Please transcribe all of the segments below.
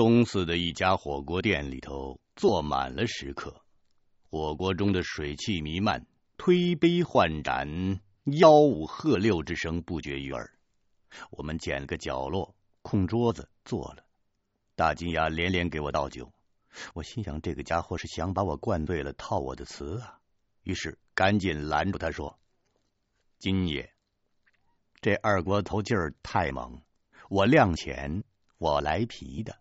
东四的一家火锅店里头坐满了食客，火锅中的水汽弥漫，推杯换盏、吆五喝六之声不绝于耳。我们捡了个角落，空桌子坐了。大金牙连连给我倒酒，我心想这个家伙是想把我灌醉了套我的词啊，于是赶紧拦住他说：“金爷，这二锅头劲儿太猛，我量浅，我来皮的。”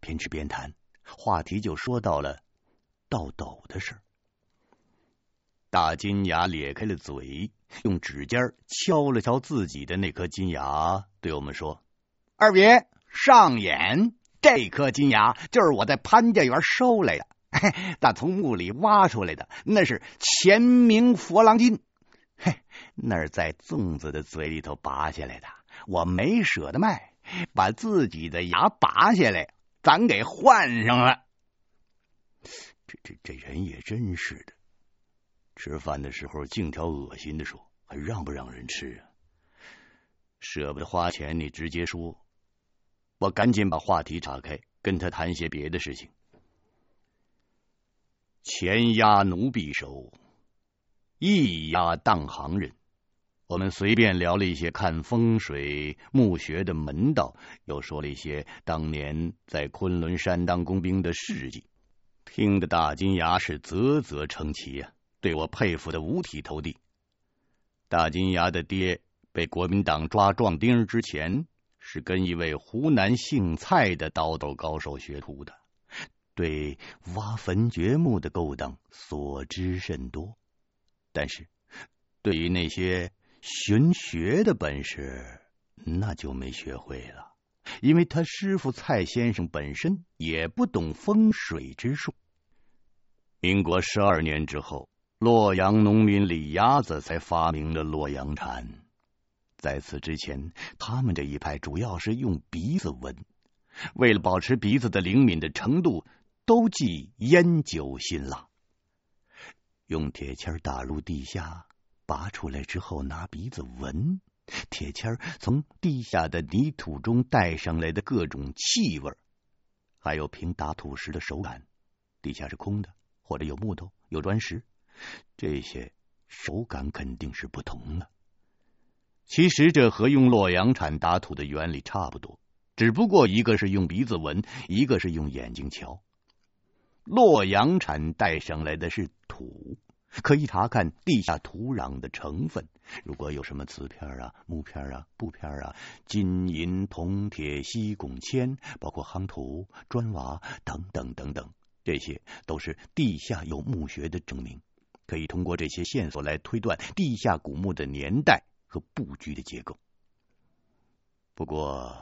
边吃边谈，话题就说到了倒斗的事。大金牙咧开了嘴，用指尖敲了敲自己的那颗金牙，对我们说：“二爷。”上眼，这颗金牙就是我在潘家园收来的，嘿，打从墓里挖出来的，那是前明佛郎金，嘿，那是在粽子的嘴里头拔下来的，我没舍得卖，把自己的牙拔下来，咱给换上了。这这这人也真是的，吃饭的时候净挑恶心的说，还让不让人吃啊？舍不得花钱，你直接说。我赶紧把话题岔开，跟他谈些别的事情。钱压奴婢手，一押当行人。我们随便聊了一些看风水、墓穴的门道，又说了一些当年在昆仑山当工兵的事迹，听得大金牙是啧啧称奇呀，对我佩服的五体投地。大金牙的爹被国民党抓壮丁之前，是跟一位湖南姓蔡的刀斗高手学徒的，对挖坟掘墓的勾当所知甚多，但是对于那些寻学的本事，那就没学会了，因为他师傅蔡先生本身也不懂风水之术。民国十二年之后，洛阳农民李鸭子才发明了洛阳铲。在此之前，他们这一派主要是用鼻子闻，为了保持鼻子的灵敏的程度，都忌烟酒辛辣。用铁签打入地下，拔出来之后拿鼻子闻，铁签从地下的泥土中带上来的各种气味，还有凭打土时的手感，地下是空的，或者有木头、有砖石，这些手感肯定是不同的。其实这和用洛阳铲打土的原理差不多，只不过一个是用鼻子闻，一个是用眼睛瞧。洛阳铲带上来的是土，可以查看地下土壤的成分，如果有什么瓷片啊、木片啊、布片啊、金银铜铁锡汞铅，包括夯土、砖瓦等等等等，这些都是地下有墓穴的证明，可以通过这些线索来推断地下古墓的年代。和布局的结构。不过，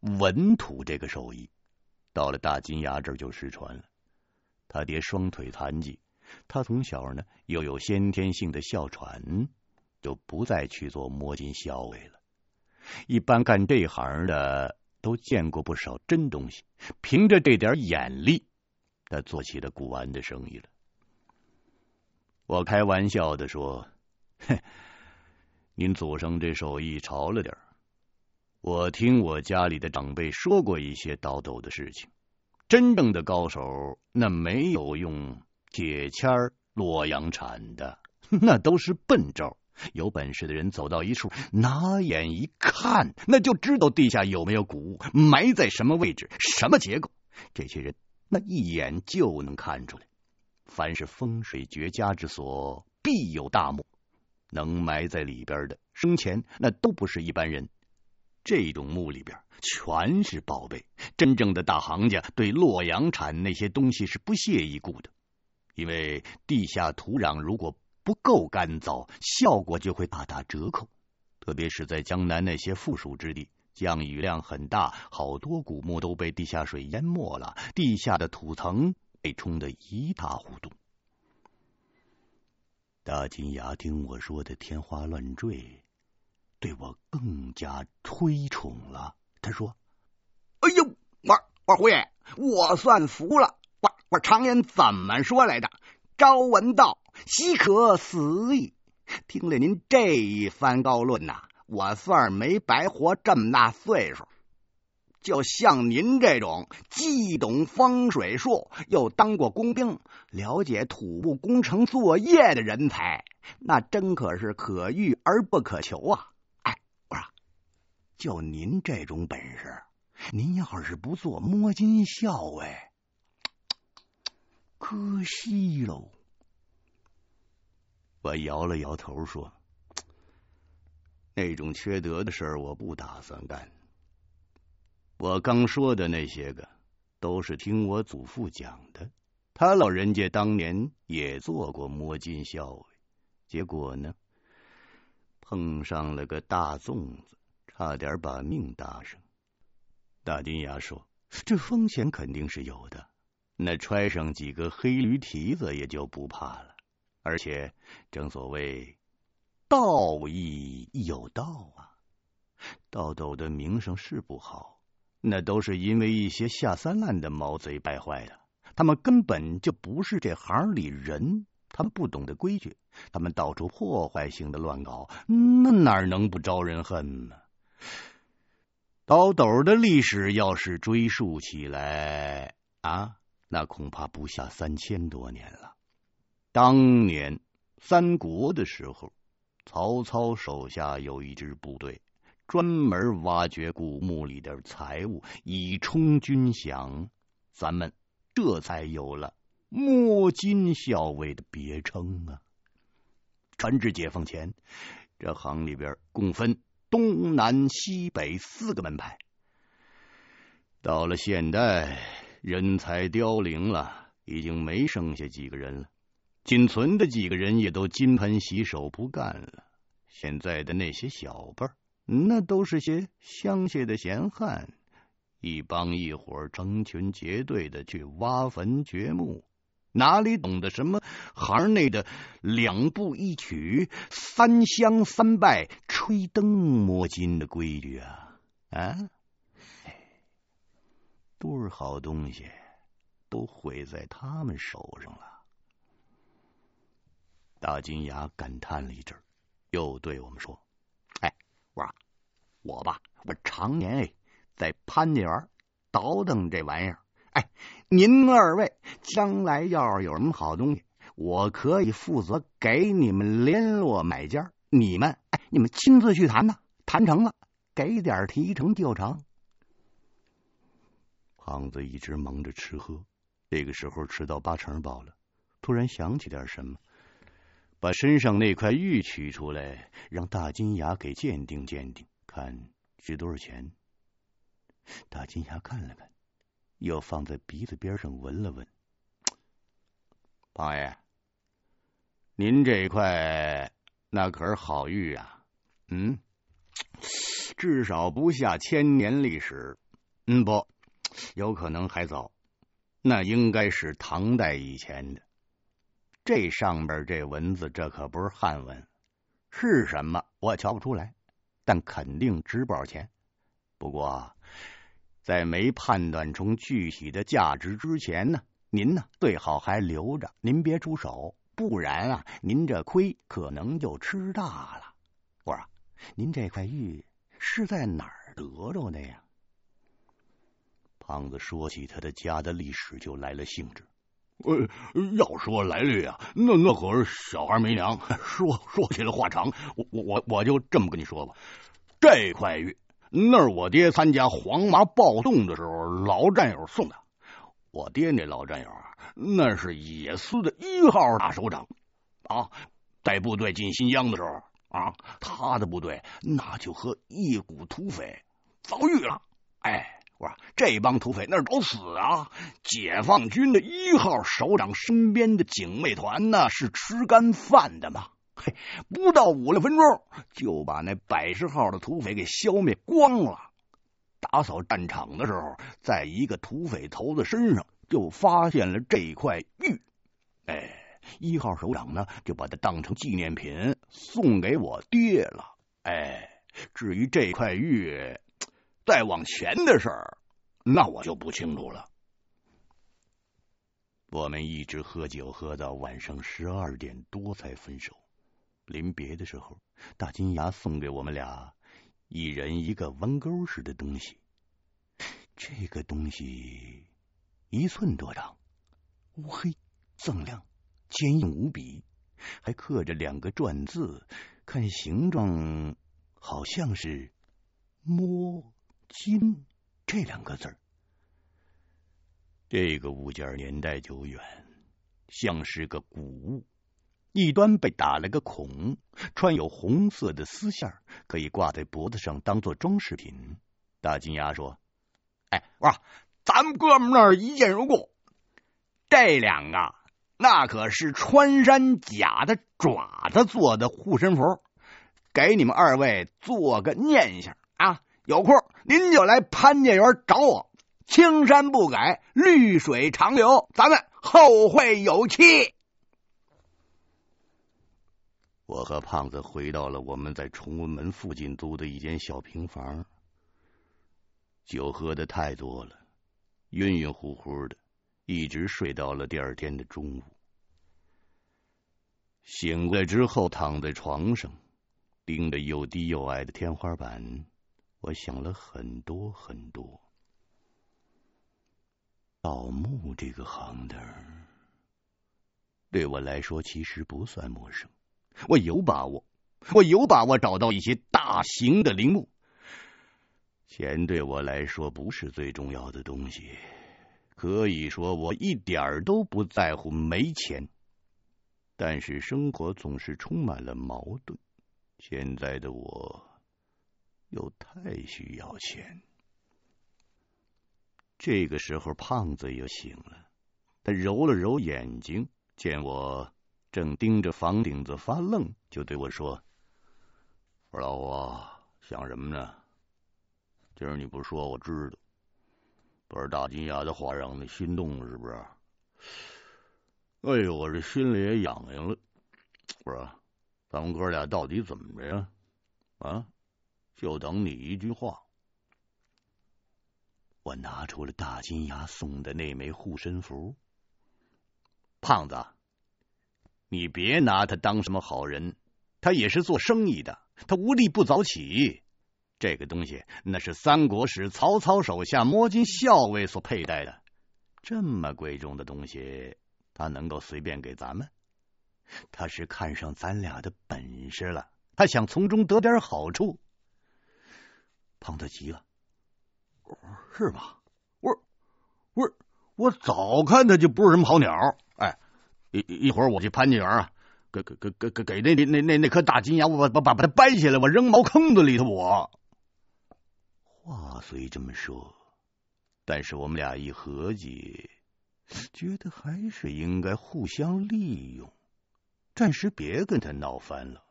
文土这个手艺到了大金牙这儿就失传了。他爹双腿残疾，他从小呢又有先天性的哮喘，就不再去做摸金校尉了。一般干这行的都见过不少真东西，凭着这点眼力，他做起了古玩的生意了。我开玩笑的说：“哼。”您祖上这手艺潮了点，我听我家里的长辈说过一些倒斗的事情。真正的高手，那没有用铁签、洛阳铲的，那都是笨招。有本事的人走到一处，拿眼一看，那就知道地下有没有古物，埋在什么位置，什么结构。这些人那一眼就能看出来。凡是风水绝佳之所，必有大墓。能埋在里边的生前那都不是一般人，这种墓里边全是宝贝。真正的大行家对洛阳铲那些东西是不屑一顾的，因为地下土壤如果不够干燥，效果就会大打折扣。特别是在江南那些富庶之地，降雨量很大，好多古墓都被地下水淹没了，地下的土层被冲得一塌糊涂。大金牙听我说的天花乱坠，对我更加推崇了。他说：“哎呦，我我胡爷，我算服了。我常言怎么说来的？朝闻道，夕可死矣。听了您这一番高论呐，我算没白活这么大岁数。就像您这种既懂风水术，又当过工兵，了解土木工程作业的人才，那真可是可遇而不可求啊！哎，我说，就您这种本事，您要是不做摸金校尉，可惜喽。我摇了摇头说：“那种缺德的事儿，我不打算干。”我刚说的那些个，都是听我祖父讲的。他老人家当年也做过摸金校尉，结果呢，碰上了个大粽子，差点把命搭上。大金牙说：“这风险肯定是有的，那揣上几个黑驴蹄子也就不怕了。而且正所谓道义有道啊，道斗的名声是不好。”那都是因为一些下三滥的毛贼败坏的，他们根本就不是这行里人，他们不懂得规矩，他们到处破坏性的乱搞，那哪能不招人恨呢？倒斗的历史要是追溯起来啊，那恐怕不下三千多年了。当年三国的时候，曹操手下有一支部队。专门挖掘古墓里的财物，以充军饷，咱们这才有了摸金校尉的别称啊！传至解放前，这行里边共分东南西北四个门派。到了现代，人才凋零了，已经没剩下几个人了，仅存的几个人也都金盆洗手不干了。现在的那些小辈儿。那都是些乡下的闲汉，一帮一伙成群结队的去挖坟掘墓，哪里懂得什么行内的两步一曲、三香三拜、吹灯摸金的规矩啊？啊，多少好东西都毁在他们手上了。大金牙感叹了一阵，又对我们说。哎我说，我吧，我常年哎在潘家园倒腾这玩意儿。哎，您二位将来要是有什么好东西，我可以负责给你们联络买家。你们哎，你们亲自去谈呐，谈成了给点提成就成。胖子一直忙着吃喝，这个时候吃到八成饱了，突然想起点什么。把身上那块玉取出来，让大金牙给鉴定鉴定，看值多少钱。大金牙看了看，又放在鼻子边上闻了闻。胖爷，您这块那可是好玉啊，嗯，至少不下千年历史。嗯，不，有可能还早，那应该是唐代以前的。这上边这文字，这可不是汉文，是什么我瞧不出来，但肯定值不少钱。不过，在没判断出具体的价值之前呢，您呢最好还留着，您别出手，不然啊，您这亏可能就吃大了。我说，您这块玉是在哪儿得着的呀？胖子说起他的家的历史，就来了兴致。呃，要说来历啊，那那可是小孩没娘。说说起来话长，我我我我就这么跟你说吧。这块玉，那是我爹参加黄麻暴动的时候老战友送的。我爹那老战友啊，那是野司的一号大首长啊，带部队进新疆的时候啊，他的部队那就和一股土匪遭遇了，哎。这帮土匪那是找死啊！解放军的一号首长身边的警卫团呢，是吃干饭的吗？嘿，不到五六分钟就把那百十号的土匪给消灭光了。打扫战场的时候，在一个土匪头子身上就发现了这块玉。哎，一号首长呢就把它当成纪念品送给我爹了。哎，至于这块玉，再往前的事儿。那我就不清楚了。我们一直喝酒喝到晚上十二点多才分手。临别的时候，大金牙送给我们俩一人一个弯钩似的东西。这个东西一寸多长，乌黑锃亮，坚硬无比，还刻着两个篆字，看形状好像是“摸金”这两个字。这个物件年代久远，像是个古物，一端被打了个孔，穿有红色的丝线，可以挂在脖子上当做装饰品。大金牙说：“哎，我说咱们哥们那一见如故，这两个那可是穿山甲的爪子做的护身符，给你们二位做个念想啊！有空您就来潘家园找我。”青山不改，绿水长流，咱们后会有期。我和胖子回到了我们在崇文门附近租的一间小平房，酒喝的太多了，晕晕乎乎的，一直睡到了第二天的中午。醒过来之后，躺在床上，盯着又低又矮的天花板，我想了很多很多。盗墓这个行当，对我来说其实不算陌生。我有把握，我有把握找到一些大型的陵墓。钱对我来说不是最重要的东西，可以说我一点都不在乎没钱。但是生活总是充满了矛盾，现在的我又太需要钱。这个时候，胖子又醒了。他揉了揉眼睛，见我正盯着房顶子发愣，就对我说：“我说老胡，想什么呢？今儿你不说，我知道。不是大金牙的话让你心动了，是不是？哎呦，我这心里也痒痒了。我说，咱们哥俩到底怎么着呀？啊，就等你一句话。”我拿出了大金牙送的那枚护身符。胖子，你别拿他当什么好人，他也是做生意的，他无利不早起。这个东西那是三国时曹操手下摸金校尉所佩戴的，这么贵重的东西，他能够随便给咱们？他是看上咱俩的本事了，他想从中得点好处。胖子急了。是吧？我我我早看他就不是什么好鸟。哎，一一会儿我去潘家园啊，给给给给给那那那那颗大金牙，我把把把它掰下来，我扔茅坑子里头。我话虽这么说，但是我们俩一合计，觉得还是应该互相利用，暂时别跟他闹翻了。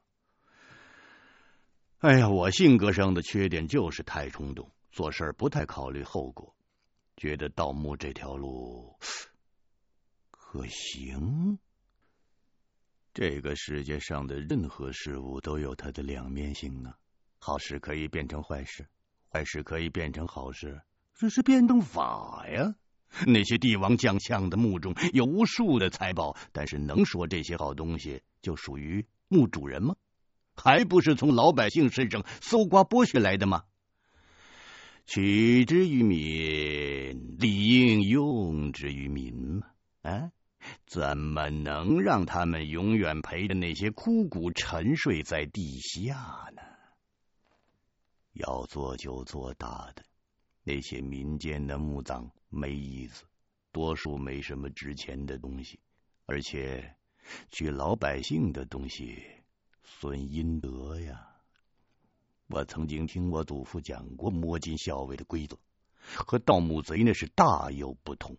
哎呀，我性格上的缺点就是太冲动。做事不太考虑后果，觉得盗墓这条路可行。这个世界上的任何事物都有它的两面性啊，好事可以变成坏事，坏事可以变成好事，这是辩证法呀。那些帝王将相的墓中有无数的财宝，但是能说这些好东西就属于墓主人吗？还不是从老百姓身上搜刮剥削来的吗？取之于民，理应用之于民嘛。啊，怎么能让他们永远陪着那些枯骨沉睡在地下呢？要做就做大的，那些民间的墓葬没意思，多数没什么值钱的东西，而且取老百姓的东西损阴德呀。我曾经听我祖父讲过摸金校尉的规则，和盗墓贼那是大有不同。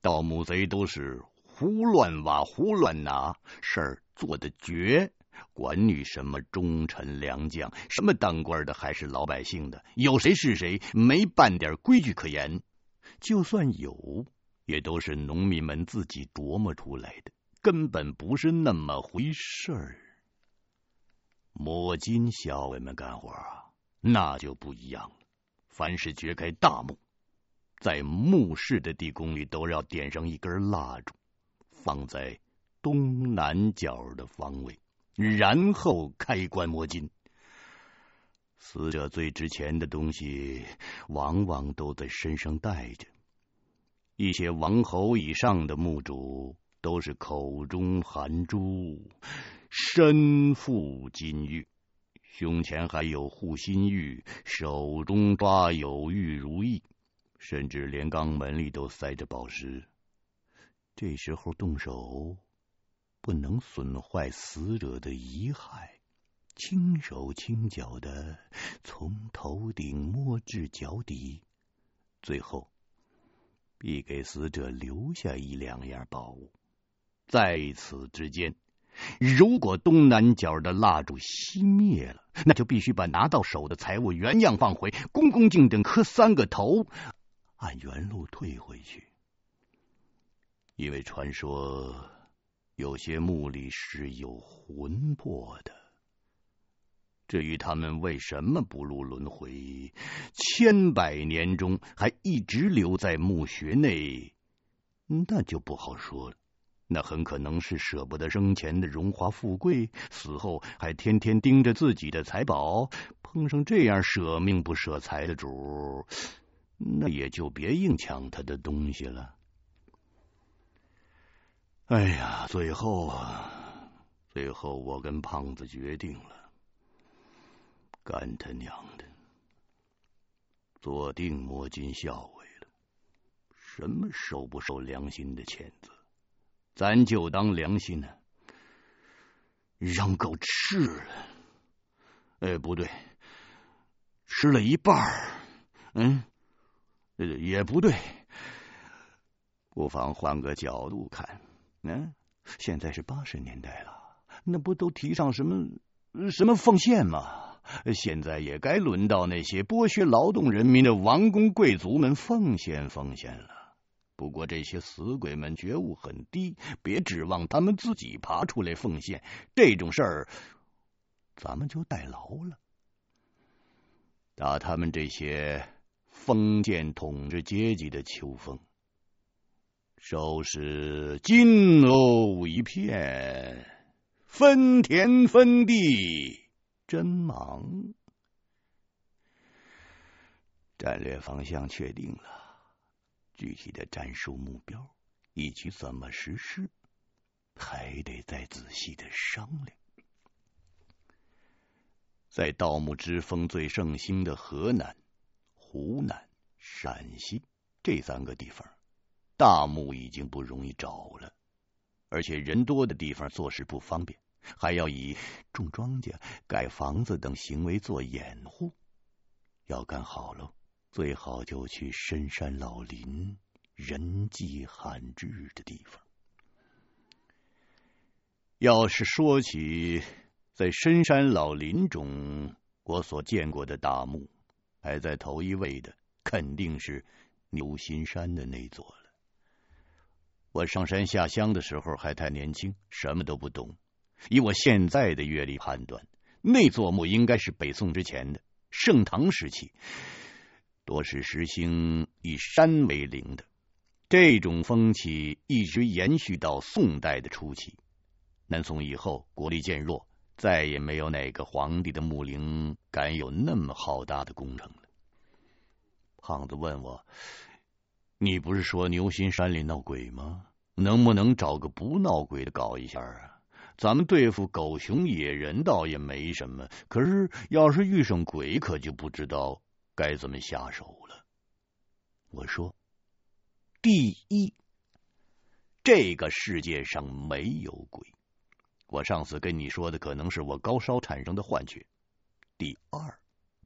盗墓贼都是胡乱挖、胡乱拿，事儿做的绝，管你什么忠臣良将、什么当官的还是老百姓的，有谁是谁，没半点规矩可言。就算有，也都是农民们自己琢磨出来的，根本不是那么回事儿。摸金校尉们干活啊，那就不一样了。凡是掘开大墓，在墓室的地宫里都要点上一根蜡烛，放在东南角的方位，然后开棺摸金。死者最值钱的东西，往往都在身上带着。一些王侯以上的墓主，都是口中含珠，身负金玉，胸前还有护心玉，手中抓有玉如意，甚至连肛门里都塞着宝石。这时候动手，不能损坏死者的遗骸，轻手轻脚的从头顶摸至脚底，最后必给死者留下一两样宝物。在此之间，如果东南角的蜡烛熄灭了，那就必须把拿到手的财物原样放回，恭恭敬敬磕三个头，按原路退回去。因为传说有些墓里是有魂魄的，至于他们为什么不入轮回，千百年中还一直留在墓穴内，那就不好说了。那很可能是舍不得生前的荣华富贵，死后还天天盯着自己的财宝，碰上这样舍命不舍财的主，那也就别硬抢他的东西了。哎呀，最后啊，最后我跟胖子决定了，干他娘的，坐定摸金校尉了，什么收不收良心的钱子，咱就当良心呢，让狗吃了。哎，不对，吃了一半儿，嗯，也不对，不妨换个角度看。嗯，现在是八十年代了，那不都提倡什么什么奉献吗？现在也该轮到那些剥削劳动人民的王公贵族们奉献奉献了。不过这些死鬼们觉悟很低，别指望他们自己爬出来奉献。这种事儿，咱们就代劳了。打他们这些封建统治阶级的秋风。收拾金瓯一片，分田分地真忙。战略方向确定了，具体的战术目标以及怎么实施，还得再仔细的商量。在盗墓之风最盛行的河南、湖南、陕西这三个地方。大墓已经不容易找了，而且人多的地方做事不方便，还要以种庄稼、盖房子等行为做掩护。要干好喽，最好就去深山老林、人迹罕至的地方。要是说起在深山老林中我所见过的大墓，排在头一位的肯定是牛心山的那座了。我上山下乡的时候还太年轻，什么都不懂。以我现在的阅历判断，那座墓应该是北宋之前的，盛唐时期，多是实行以山为陵的。这种风气一直延续到宋代的初期。南宋以后，国力渐弱，再也没有哪个皇帝的墓陵敢有那么浩大的工程了。胖子问我。你不是说牛心山里闹鬼吗？能不能找个不闹鬼的搞一下啊？咱们对付狗熊野人倒也没什么，可是要是遇上鬼，可就不知道该怎么下手了。我说，第一，这个世界上没有鬼。我上次跟你说的可能是我高烧产生的幻觉。第二，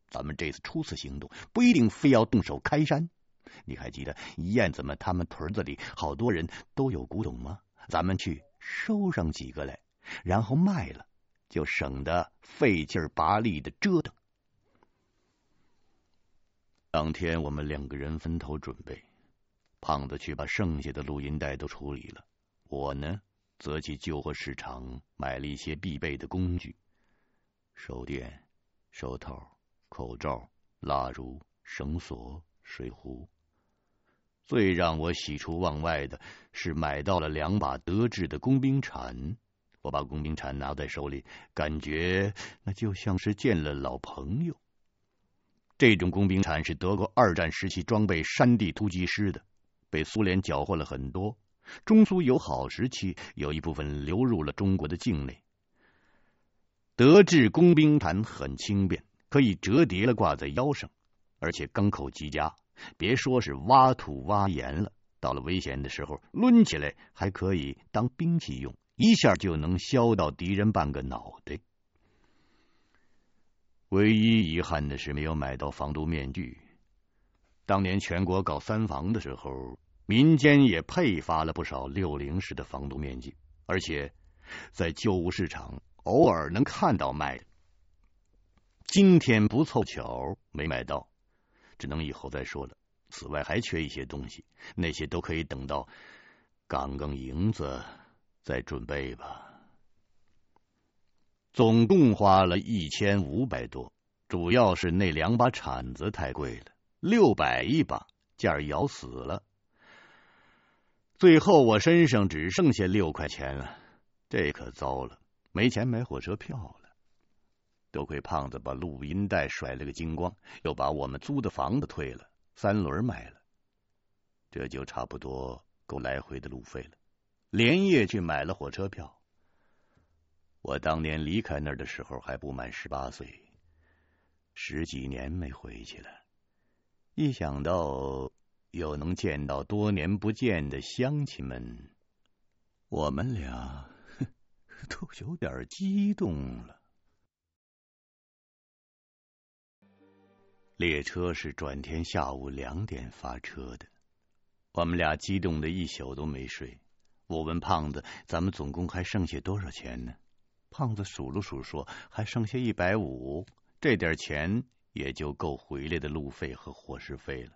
咱们这次初次行动不一定非要动手开山。你还记得燕子们他们屯子里好多人都有古董吗？咱们去收上几个来，然后卖了，就省得费劲儿拔力的折腾。当天我们两个人分头准备，胖子去把剩下的录音带都处理了，我呢则去旧货市场买了一些必备的工具：手电、手套、口罩、蜡烛、绳索、水壶。最让我喜出望外的是买到了两把德制的工兵铲。我把工兵铲拿在手里，感觉那就像是见了老朋友。这种工兵铲是德国二战时期装备山地突击师的，被苏联缴获了很多。中苏友好时期，有一部分流入了中国的境内。德制工兵铲很轻便，可以折叠了挂在腰上，而且钢口极佳。别说是挖土挖盐了，到了危险的时候，抡起来还可以当兵器用，一下就能削到敌人半个脑袋。唯一遗憾的是没有买到防毒面具。当年全国搞三防的时候，民间也配发了不少六零式的防毒面具，而且在旧物市场偶尔能看到卖。今天不凑巧没买到，只能以后再说了。此外还缺一些东西，那些都可以等到刚刚银子再准备吧。总共花了一千五百多，主要是那两把铲子太贵了，六百一把，价儿咬死了。最后我身上只剩下六块钱了，这可糟了，没钱买火车票了。多亏胖子把录音带甩了个精光，又把我们租的房子退了，三轮卖了，这就差不多够来回的路费了。连夜去买了火车票。我当年离开那儿的时候还不满十八岁，十几年没回去了，一想到。又能见到多年不见的乡亲们，我们俩都有点激动了。列车是转天下午两点发车的，我们俩激动的一宿都没睡。我问胖子：“咱们总共还剩下多少钱呢？”胖子数了数说：“还剩下一百五，这点钱也就够回来的路费和伙食费了。”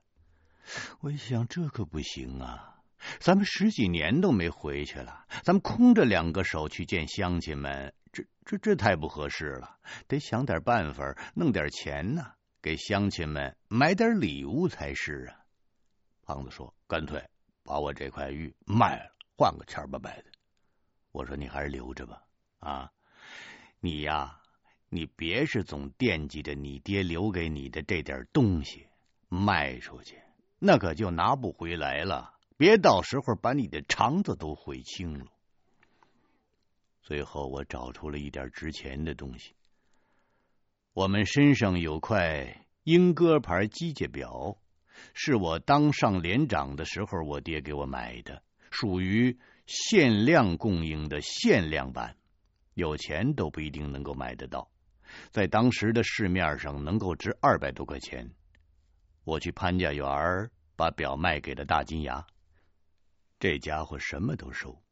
我一想，这可不行啊！咱们十几年都没回去了，咱们空着两个手去见乡亲们，这这这太不合适了。得想点办法，弄点钱呢，给乡亲们买点礼物才是啊。胖子说：“干脆把我这块玉卖了，换个千八百的。”我说：“你还是留着吧。啊，你呀，你别是总惦记着你爹留给你的这点东西，卖出去。”那可就拿不回来了，别到时候把你的肠子都悔青了。最后我找出了一点值钱的东西，我们身上有块英歌牌机械表，是我当上连长的时候我爹给我买的，属于限量供应的限量版，有钱都不一定能够买得到，在当时的市面上能够值二百多块钱。我去潘家园把表卖给了大金牙，这家伙什么都收。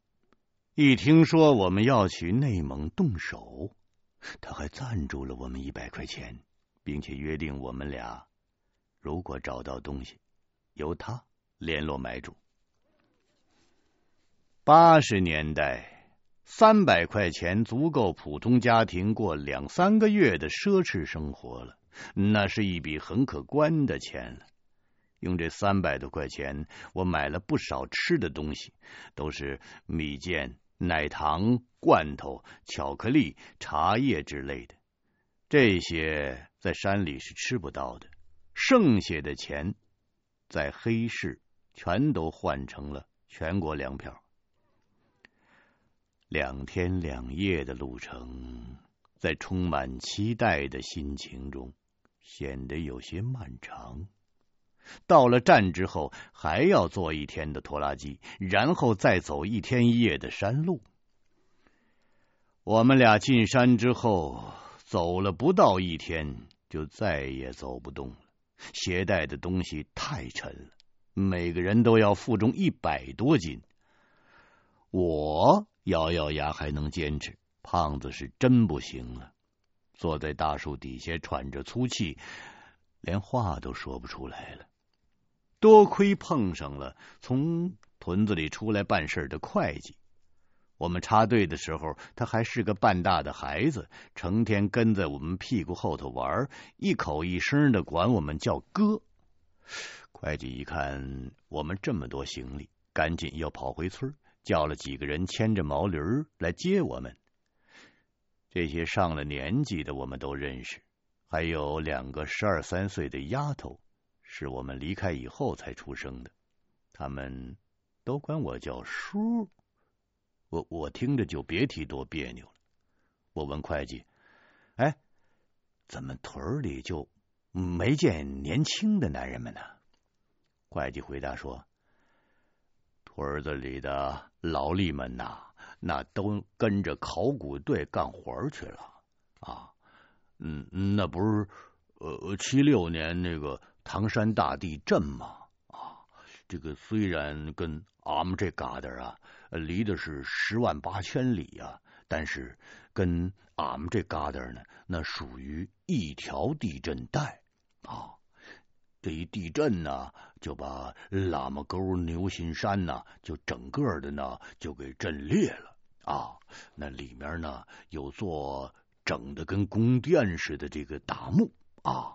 一听说我们要去内蒙动手，他还赞助了我们一百块钱，并且约定我们俩如果找到东西，由他联络买主。八十年代，三百块钱足够普通家庭过两三个月的奢侈生活了。那是一笔很可观的钱了。用这三百多块钱，我买了不少吃的东西，都是米饯、奶糖、罐头、巧克力、茶叶之类的。这些在山里是吃不到的。剩下的钱，在黑市全都换成了全国粮票。两天两夜的路程，在充满期待的心情中。显得有些漫长。到了站之后，还要坐一天的拖拉机，然后再走一天一夜的山路。我们俩进山之后，走了不到一天，就再也走不动了。携带的东西太沉了，每个人都要负重一百多斤。我咬咬牙还能坚持，胖子是真不行了。坐在大树底下喘着粗气，连话都说不出来了。多亏碰上了从屯子里出来办事的会计，我们插队的时候，他还是个半大的孩子，成天跟在我们屁股后头玩，一口一声的管我们叫哥。会计一看我们这么多行李，赶紧又跑回村，叫了几个人牵着毛驴来接我们。这些上了年纪的我们都认识，还有两个十二三岁的丫头，是我们离开以后才出生的，他们都管我叫叔。我我听着就别提多别扭了。我问会计：“哎，怎么屯里就没见年轻的男人们呢？”会计回答说：“屯子里的劳力们呐，那都跟着考古队干活去了啊。”嗯，那不是呃七六年那个唐山大地震吗？啊，这个虽然跟俺们这旮瘩啊离的是十万八千里，啊，但是跟俺们这旮瘩呢，那属于一条地震带啊。这一地震呢，就把喇嘛沟、牛心山呢，就整个的呢就给震裂了啊。那里面呢有座。整的跟宫殿似的这个大墓啊，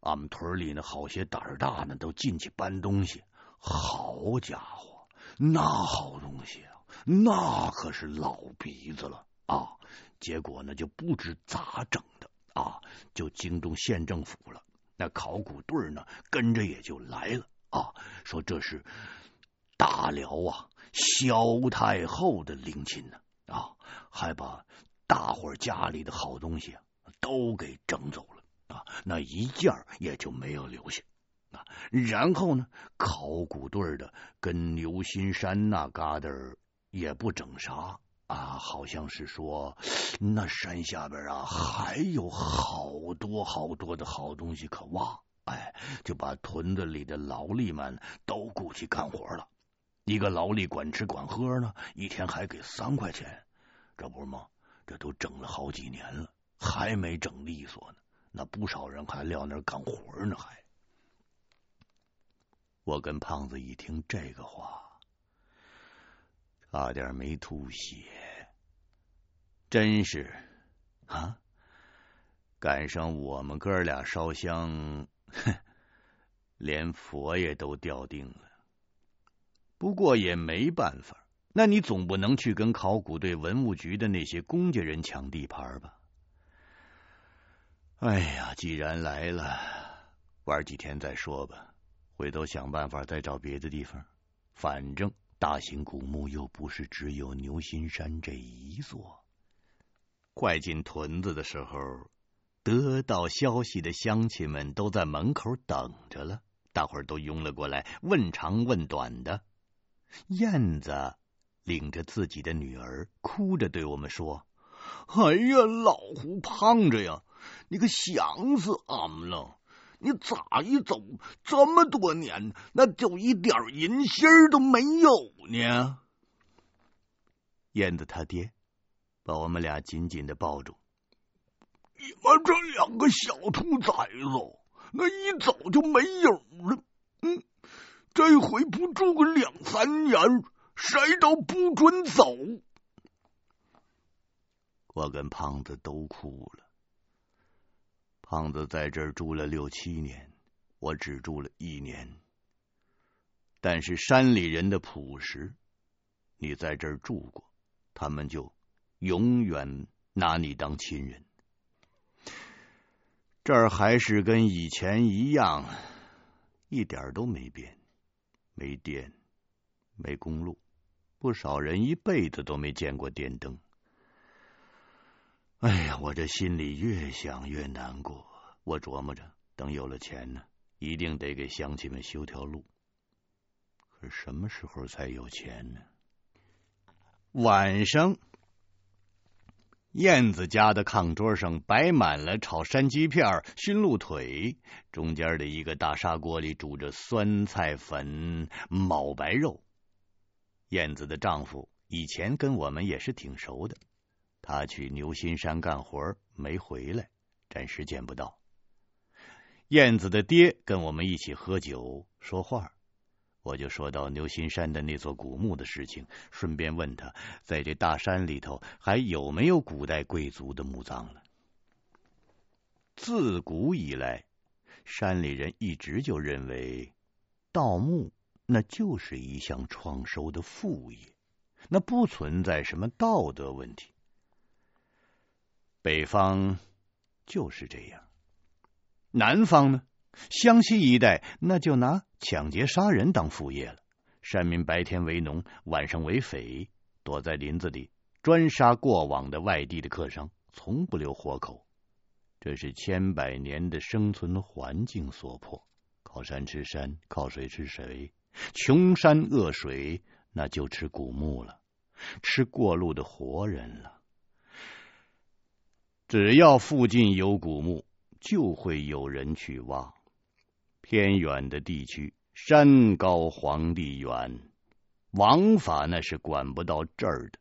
俺们屯里呢好些胆儿大呢都进去搬东西。好家伙，那好东西啊，那可是老鼻子了啊！结果呢就不知咋整的啊，就惊动县政府了。那考古队呢跟着也就来了啊，说这是大辽啊萧太后的陵寝呢啊，还把。大伙家里的好东西啊，都给整走了啊，那一件也就没有留下啊。然后呢，考古队的跟牛心山那嘎达也不整啥啊，好像是说那山下边啊还有好多好多的好东西可挖，哎，就把屯子里的劳力们都雇去干活了。一个劳力管吃管喝呢，一天还给三块钱，这不是吗？这都整了好几年了，还没整利索呢。那不少人还撂那儿干活呢，还。我跟胖子一听这个话，差点没吐血。真是啊，赶上我们哥俩烧香，哼，连佛爷都掉腚了。不过也没办法。那你总不能去跟考古队、文物局的那些公家人抢地盘吧？哎呀，既然来了，玩几天再说吧。回头想办法再找别的地方。反正大型古墓又不是只有牛心山这一座。快进屯子的时候，得到消息的乡亲们都在门口等着了，大伙儿都拥了过来，问长问短的。燕子。领着自己的女儿，哭着对我们说：“哎呀，老胡胖子呀，你可想死俺们了！你咋一走这么多年，那就一点音信儿都没有呢？”燕子他爹把我们俩紧紧的抱住。你们这两个小兔崽子，那一走就没影了。嗯，这回不住个两三年。谁都不准走！我跟胖子都哭了。胖子在这儿住了六七年，我只住了一年。但是山里人的朴实，你在这儿住过，他们就永远拿你当亲人。这儿还是跟以前一样，一点都没变，没电，没公路。不少人一辈子都没见过电灯。哎呀，我这心里越想越难过。我琢磨着，等有了钱呢，一定得给乡亲们修条路。可什么时候才有钱呢？晚上，燕子家的炕桌上摆满了炒山鸡片、熏鹿腿，中间的一个大砂锅里煮着酸菜粉、毛白肉。燕子的丈夫以前跟我们也是挺熟的，他去牛心山干活没回来，暂时见不到。燕子的爹跟我们一起喝酒说话，我就说到牛心山的那座古墓的事情，顺便问他在这大山里头还有没有古代贵族的墓葬了？自古以来，山里人一直就认为盗墓。那就是一项创收的副业，那不存在什么道德问题。北方就是这样，南方呢，湘西一带那就拿抢劫杀人当副业了。山民白天为农，晚上为匪，躲在林子里专杀过往的外地的客商，从不留活口。这是千百年的生存环境所迫。靠山吃山，靠水吃水，穷山恶水，那就吃古墓了，吃过路的活人了。只要附近有古墓，就会有人去挖。偏远的地区，山高皇帝远，王法那是管不到这儿的。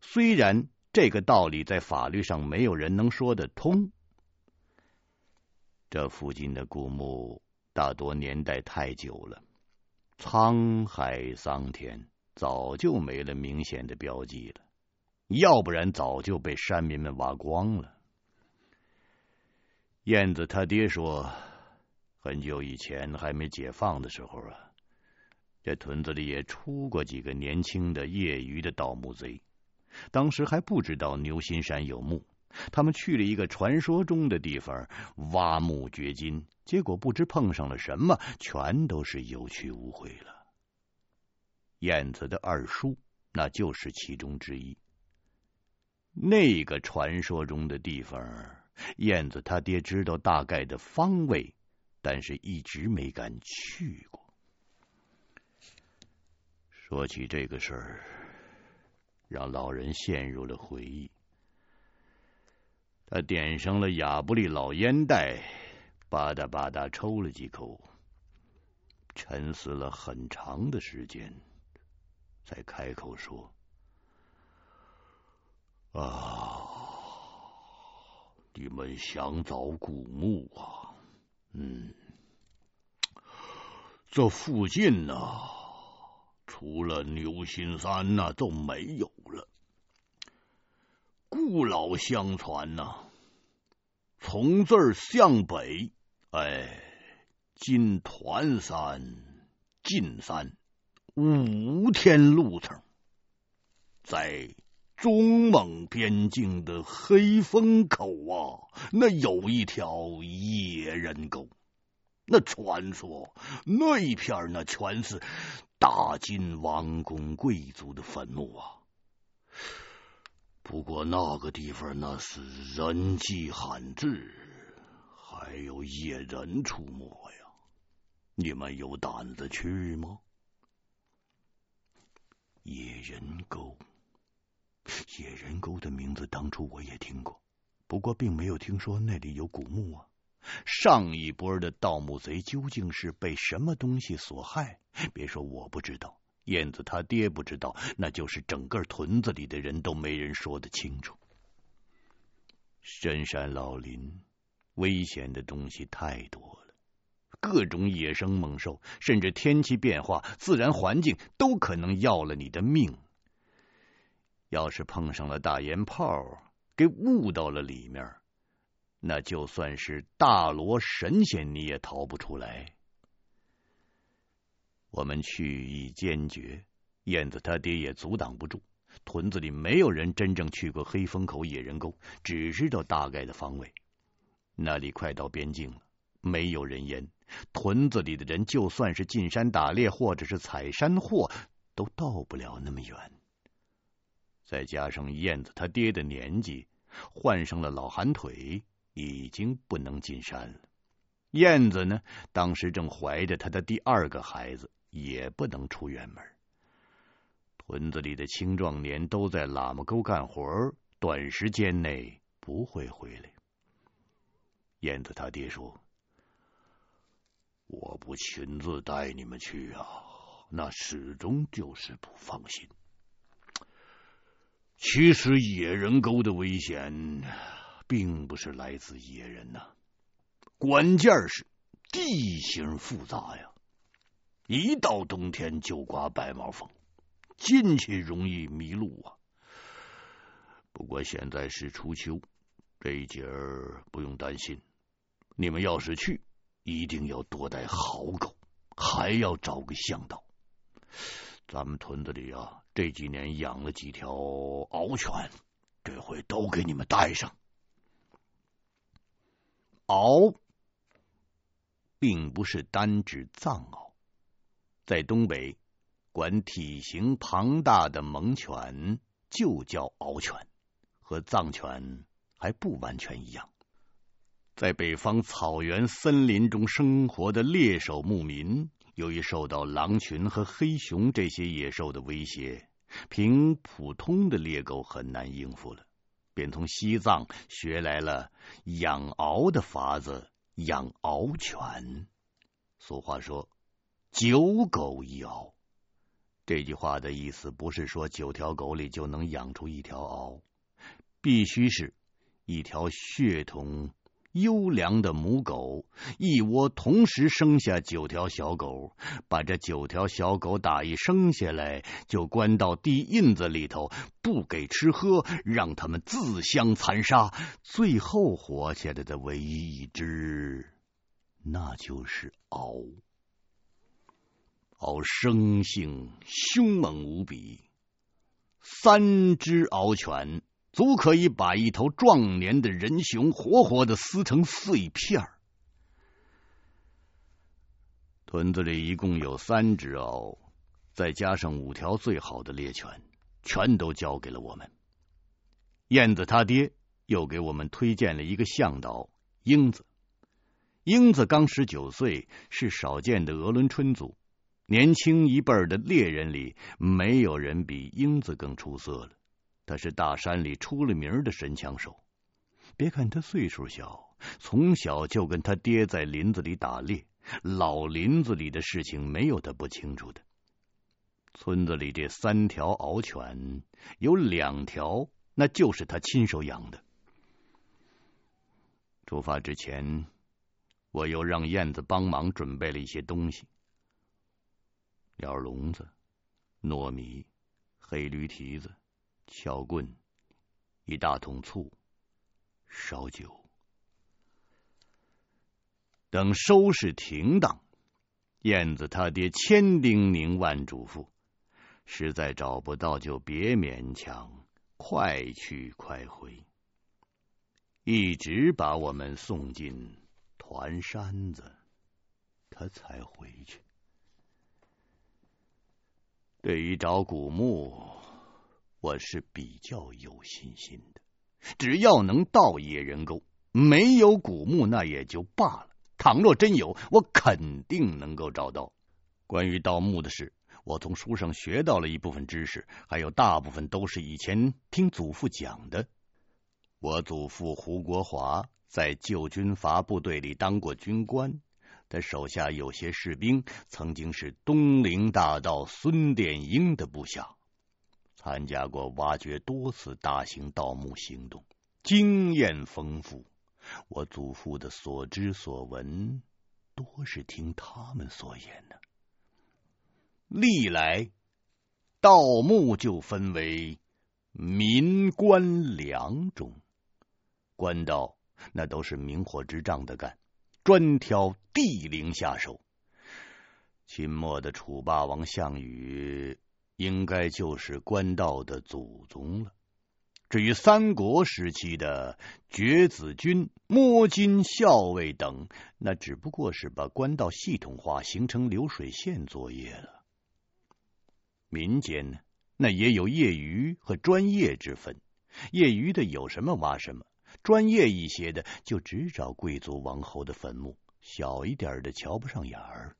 虽然这个道理在法律上没有人能说得通，这附近的古墓。大多年代太久了，沧海桑田，早就没了明显的标记了，要不然早就被山民们挖光了。燕子他爹说，很久以前还没解放的时候啊，这屯子里也出过几个年轻的业余的盗墓贼，当时还不知道牛心山有墓。他们去了一个传说中的地方挖墓掘金，结果不知碰上了什么，全都是有去无回了。燕子的二叔那就是其中之一。那个传说中的地方，燕子他爹知道大概的方位，但是一直没敢去过。说起这个事儿，让老人陷入了回忆。他点上了亚布力老烟袋，吧嗒吧嗒抽了几口，沉思了很长的时间，才开口说：“啊，你们想找古墓啊？嗯，这附近呢，除了牛心山呐，都没有了。”故老相传呐，从这儿向北，哎，进团山、进山五天路程，在中蒙边境的黑风口啊，那有一条野人沟。那传说那一片那全是大金王公贵族的坟墓啊。不过那个地方那是人迹罕至，还有野人出没呀。你们有胆子去吗？野人沟，野人沟的名字当初我也听过，不过并没有听说那里有古墓啊。上一波的盗墓贼究竟是被什么东西所害？别说我不知道。燕子他爹不知道，那就是整个屯子里的人都没人说得清楚。深山老林，危险的东西太多了，各种野生猛兽，甚至天气变化、自然环境都可能要了你的命。要是碰上了大烟炮，给误到了里面，那就算是大罗神仙，你也逃不出来。我们去意坚决，燕子他爹也阻挡不住。屯子里没有人真正去过黑风口野人沟，只知道大概的方位。那里快到边境了，没有人烟，屯子里的人就算是进山打猎或者是采山货，都到不了那么远。再加上燕子他爹的年纪，患上了老寒腿，已经不能进山了。燕子呢，当时正怀着他的第二个孩子。也不能出远门。屯子里的青壮年都在喇嘛沟干活，短时间内不会回来。燕子他爹说：“我不亲自带你们去啊，那始终就是不放心。其实野人沟的危险，并不是来自野人呐，关键是地形复杂呀。”一到冬天就刮白毛风，进去容易迷路啊。不过现在是初秋，这一节儿不用担心。你们要是去，一定要多带好狗，还要找个向导。咱们屯子里啊，这几年养了几条獒犬，这回都给你们带上。獒并不是单指藏獒，在东北，管体型庞大的猛犬就叫獒犬，和藏犬还不完全一样。在北方草原森林中生活的猎手牧民，由于受到狼群和黑熊这些野兽的威胁，凭普通的猎狗很难应付了，便从西藏学来了养獒的法子，养獒犬。俗话说：“九狗一獒。”这句话的意思不是说九条狗里就能养出一条獒，必须是一条血统优良的母狗，一窝同时生下九条小狗，把这九条小狗打一生下来就关到地印子里头，不给吃喝，让它们自相残杀，最后活下来的唯一一只，那就是獒。獒生性凶猛无比，三只獒犬。足可以把一头壮年的人熊活活的撕成碎片儿。屯子里一共有三只獒，再加上五条最好的猎犬，全都交给了我们。燕子他爹又给我们推荐了一个向导英子。英子刚十九岁，是少见的鄂伦春族。年轻一辈的猎人里，没有人比英子更出色了。他是大山里出了名的神枪手。别看他岁数小，从小就跟他爹在林子里打猎，老林子里的事情没有他不清楚的。村子里这三条獒犬，有两条那就是他亲手养的。出发之前，我又让燕子帮忙准备了一些东西：鸟笼子、糯米、黑驴蹄子。撬棍，一大桶醋，烧酒。等收拾停当，燕子他爹千叮咛万嘱咐，实在找不到就别勉强，快去快回，一直把我们送进团山子，他才回去。对于找古墓。我是比较有信心的，只要能盗野人沟，没有古墓那也就罢了。倘若真有，我肯定能够找到。关于盗墓的事，我从书上学到了一部分知识，还有大部分都是以前听祖父讲的。我祖父胡国华在旧军阀部队里当过军官，他手下有些士兵曾经是东陵大盗孙殿英的部下。参加过挖掘多次大型盗墓行动，经验丰富。我祖父的所知所闻，多是听他们所言的。历来盗墓就分为民官两种，官盗那都是明火执仗的干，专挑地灵下手。秦末的楚霸王项羽。应该就是官道的祖宗了。至于三国时期的掘子军、摸金校尉等，那只不过是把官道系统化，形成流水线作业了。民间呢，那也有业余和专业之分。业余的有什么挖什么，专业一些的就只找贵族王侯的坟墓，小一点的瞧不上眼儿。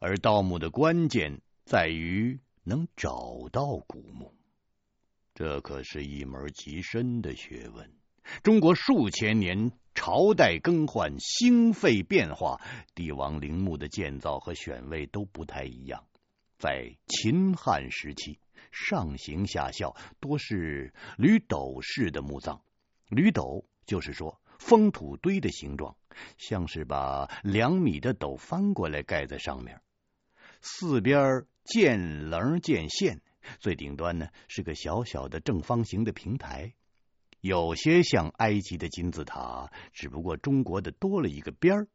而盗墓的关键。在于能找到古墓，这可是一门极深的学问。中国数千年朝代更换、兴废变化，帝王陵墓的建造和选位都不太一样。在秦汉时期，上行下效，多是閭斗式的墓葬。閭斗就是说封土堆的形状，像是把两米的斗翻过来盖在上面，四边。见棱见线，最顶端呢是个小小的正方形的平台，有些像埃及的金字塔，只不过中国的多了一个边儿，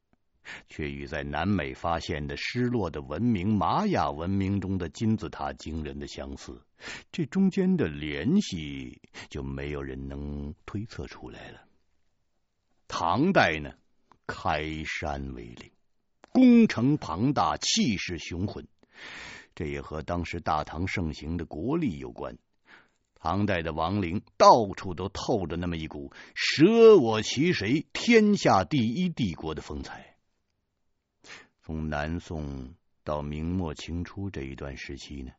却与在南美发现的失落的文明玛雅文明中的金字塔惊人的相似。这中间的联系就没有人能推测出来了。唐代呢，开山为陵，工程庞大，气势雄浑。这也和当时大唐盛行的国力有关。唐代的王陵到处都透着那么一股舍我其谁，天下第一帝国的风采。从南宋到明末清初这一段时期呢，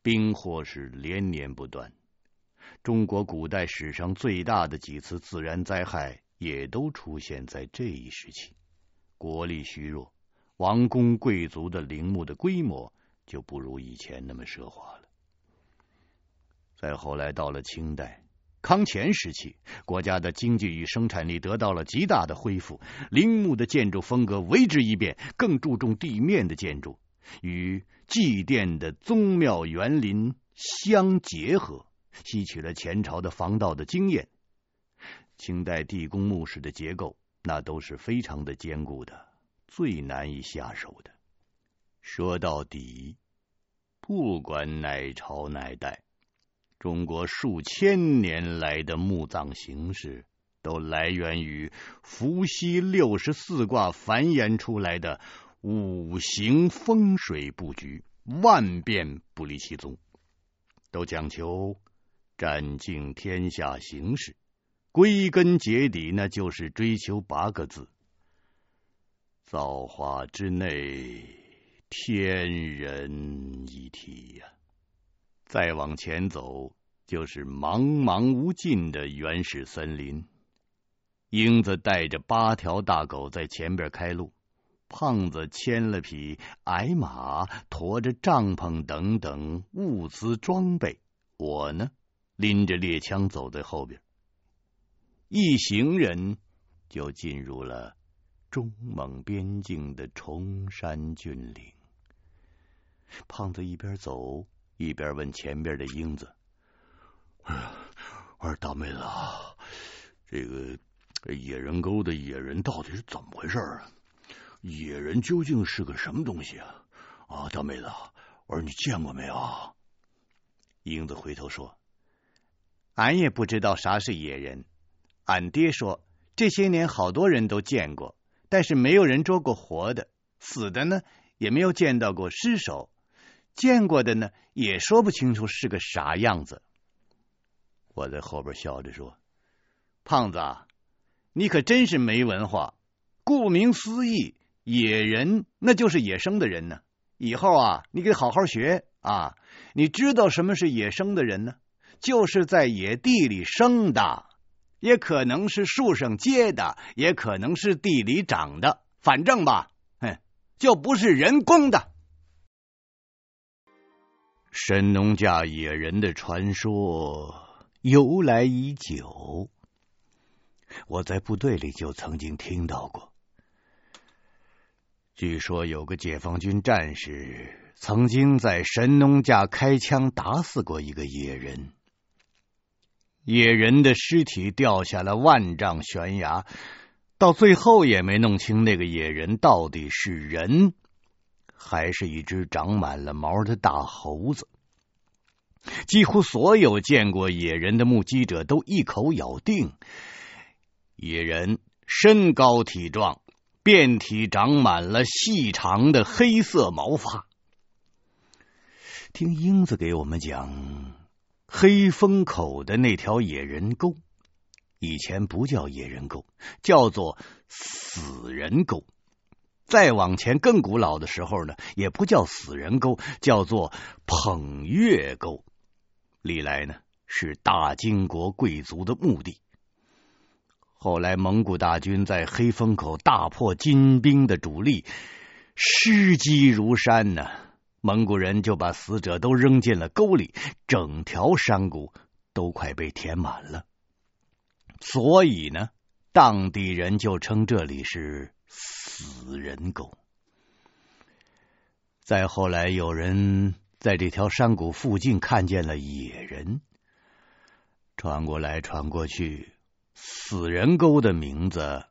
兵祸是连年不断。中国古代史上最大的几次自然灾害也都出现在这一时期。国力虚弱，王公贵族的陵墓的规模就不如以前那么奢华了。再后来到了清代、康乾时期，国家的经济与生产力得到了极大的恢复，陵墓的建筑风格为之一变，更注重地面的建筑，与祭奠的宗庙园林相结合，吸取了前朝的防盗的经验。清代地宫墓室的结构，那都是非常的坚固的，最难以下手的。说到底，不管哪朝哪代。中国数千年来的墓葬形式，都来源于伏羲六十四卦繁衍出来的五行风水布局，万变不离其宗，都讲求占尽天下形势。归根结底，那就是追求八个字：造化之内，天人一体呀。再往前走，就是茫茫无尽的原始森林。英子带着八条大狗在前边开路，胖子牵了匹矮马，驮着帐篷等等物资装备。我呢，拎着猎枪走在后边。一行人就进入了中蒙边境的崇山峻岭。胖子一边走。一边问前边的英子：“哎，我说大妹子啊，这个野人沟的野人到底是怎么回事啊？野人究竟是个什么东西啊？啊，大妹子，我说你见过没有？”英子回头说：“俺也不知道啥是野人。俺爹说，这些年好多人都见过，但是没有人捉过活的，死的呢，也没有见到过尸首。”见过的呢，也说不清楚是个啥样子。我在后边笑着说：“胖子，你可真是没文化。顾名思义，野人那就是野生的人呢。以后啊，你得好好学啊。你知道什么是野生的人呢？就是在野地里生的，也可能是树上结的，也可能是地里长的。反正吧，哼，就不是人工的。”神农架野人的传说由来已久，我在部队里就曾经听到过。据说有个解放军战士曾经在神农架开枪打死过一个野人，野人的尸体掉下了万丈悬崖，到最后也没弄清那个野人到底是人。还是一只长满了毛的大猴子。几乎所有见过野人的目击者都一口咬定，野人身高体壮，遍体长满了细长的黑色毛发。听英子给我们讲，黑风口的那条野人沟，以前不叫野人沟，叫做死人沟。再往前更古老的时候呢，也不叫死人沟，叫做捧月沟。历来呢是大金国贵族的墓地。后来蒙古大军在黑风口大破金兵的主力，尸积如山呢，蒙古人就把死者都扔进了沟里，整条山谷都快被填满了。所以呢，当地人就称这里是。死人沟。再后来，有人在这条山谷附近看见了野人，传过来传过去，死人沟的名字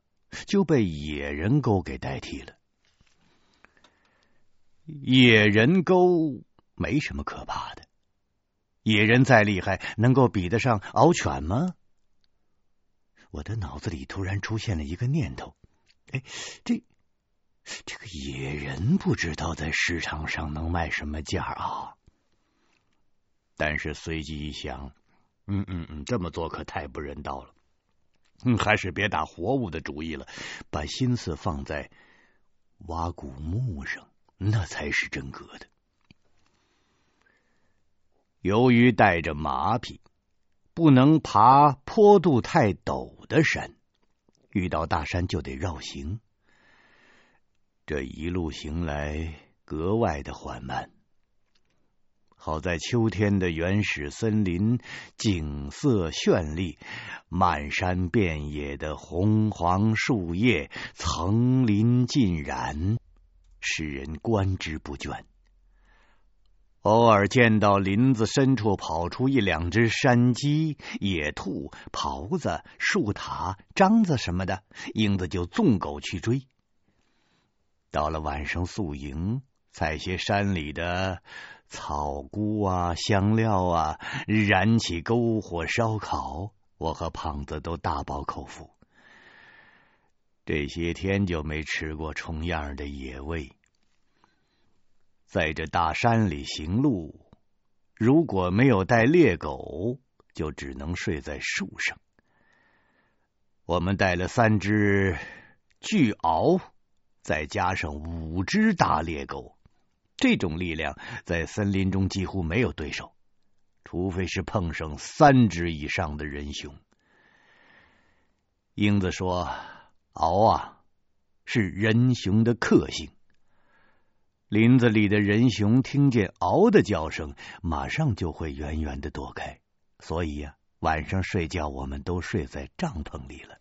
就被野人沟给代替了。野人沟没什么可怕的，野人再厉害，能够比得上獒犬吗？我的脑子里突然出现了一个念头。哎，这这个野人不知道在市场上能卖什么价啊？但是随即一想，嗯嗯嗯，这么做可太不人道了。嗯，还是别打活物的主意了，把心思放在挖古墓上，那才是真格的。由于带着马匹，不能爬坡度太陡的山，遇到大山就得绕行。这一路行来格外的缓慢。好在秋天的原始森林景色绚丽，漫山遍野的红黄树叶，层林尽染，使人观之不倦。偶尔见到林子深处跑出一两只山鸡、野兔、狍子、树獭、獐子什么的，英子就纵狗去追。到了晚上宿营，采些山里的草菇啊、香料啊，燃起篝火烧烤，我和胖子都大饱口福。这些天就没吃过重样的野味。在这大山里行路，如果没有带猎狗，就只能睡在树上。我们带了三只巨獒，再加上五只大猎狗，这种力量在森林中几乎没有对手，除非是碰上三只以上的人熊。英子说：“獒啊，是人熊的克星。”林子里的人熊听见嗷的叫声，马上就会远远的躲开。所以呀、晚上睡觉我们都睡在帐篷里了。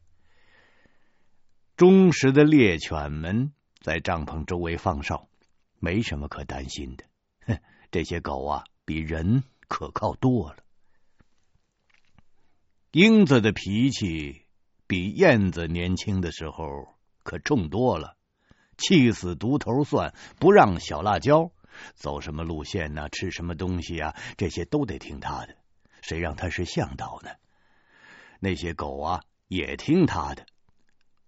忠实的猎犬们在帐篷周围放哨，没什么可担心的。哼，这些狗啊，比人可靠多了。英子的脾气比燕子年轻的时候可重多了。气死独头蒜，不让小辣椒。走什么路线呢？吃什么东西啊？这些都得听他的。谁让他是向导呢？那些狗啊，也听他的。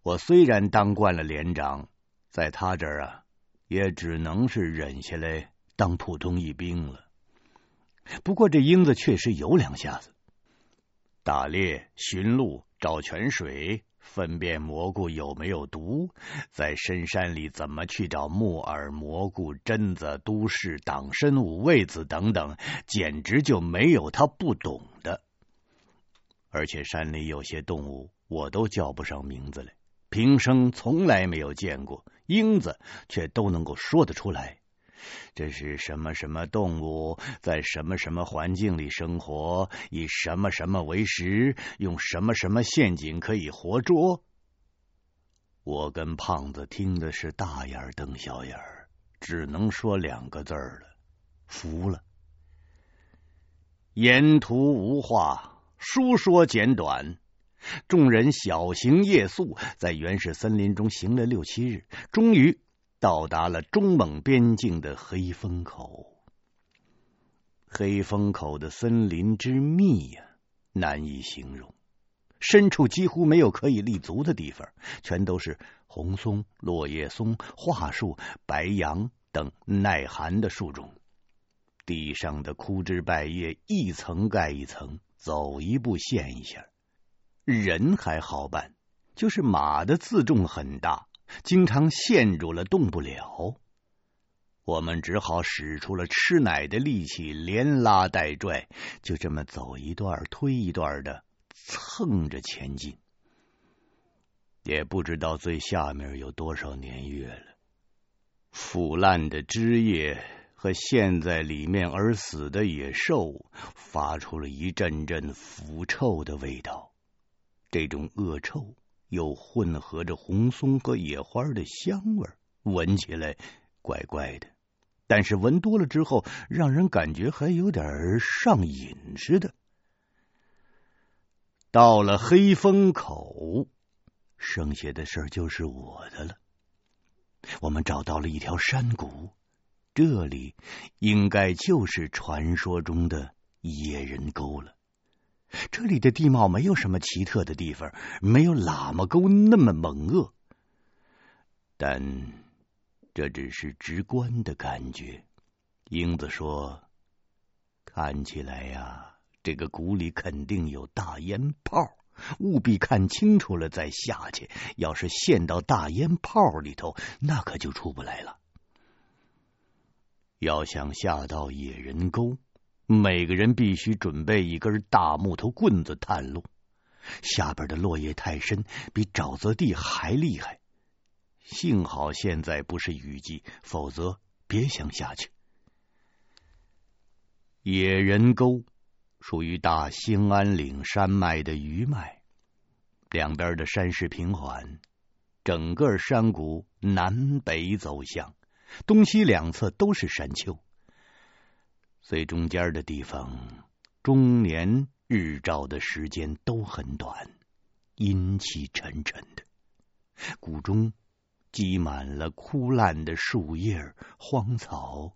我虽然当惯了连长，在他这儿啊，也只能是忍下来当普通一兵了。不过这英子确实有两下子，打猎、寻路、找泉水。分辨蘑菇有没有毒，在深山里怎么去找木耳、蘑菇、榛子、都市党参、五味子等等，简直就没有他不懂的。而且山里有些动物，我都叫不上名字来，平生从来没有见过，英子却都能够说得出来。这是什么什么动物，在什么什么环境里生活，以什么什么为食，用什么什么陷阱可以活捉？我跟胖子听的是大眼瞪小眼，只能说两个字了：服了。沿途无话，书说简短。众人小行夜宿，在原始森林中行了六七日，终于。到达了中蒙边境的黑风口。黑风口的森林之密呀，难以形容。深处几乎没有可以立足的地方，全都是红松、落叶松、桦树、白杨等耐寒的树种。地上的枯枝败叶一层盖一层，走一步陷一下。人还好办，就是马的自重很大。经常陷住了，动不了。我们只好使出了吃奶的力气，连拉带拽，就这么走一段推一段的蹭着前进。也不知道最下面有多少年月了，腐烂的枝叶和陷在里面而死的野兽，发出了一阵阵腐臭的味道。这种恶臭。又混合着红松和野花的香味，闻起来怪怪的，但是闻多了之后，让人感觉还有点上瘾似的。到了黑风口，剩下的事儿就是我的了。我们找到了一条山谷，这里应该就是传说中的野人沟了。这里的地貌没有什么奇特的地方，没有喇嘛沟那么猛恶。但这只是直观的感觉。英子说：“看起来呀，这个谷里肯定有大烟泡，务必看清楚了再下去。要是陷到大烟泡里头，那可就出不来了。要想下到野人沟，每个人必须准备一根大木头棍子探路。下边的落叶太深，比沼泽地还厉害。”幸好现在不是雨季，否则别想下去。野人沟属于大兴安岭山脉的余脉，两边的山势平缓，整个山谷南北走向，东西两侧都是山丘，最中间的地方，终年日照的时间都很短，阴气沉沉的，谷中。积满了枯烂的树叶、荒草，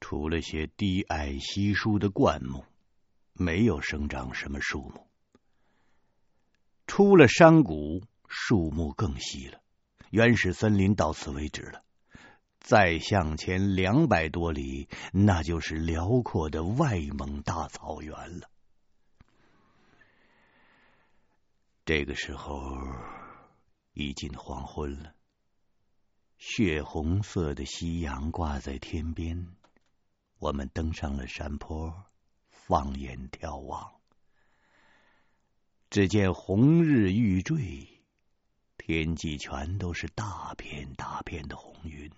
除了些低矮稀疏的灌木，没有生长什么树木。出了山谷，树木更稀了，原始森林到此为止了。再向前两百多里，那就是辽阔的外蒙大草原了。这个时候已经黄昏了。血红色的夕阳挂在天边，我们登上了山坡，放眼眺望，只见红日欲坠，天际全都是大片大片的红云，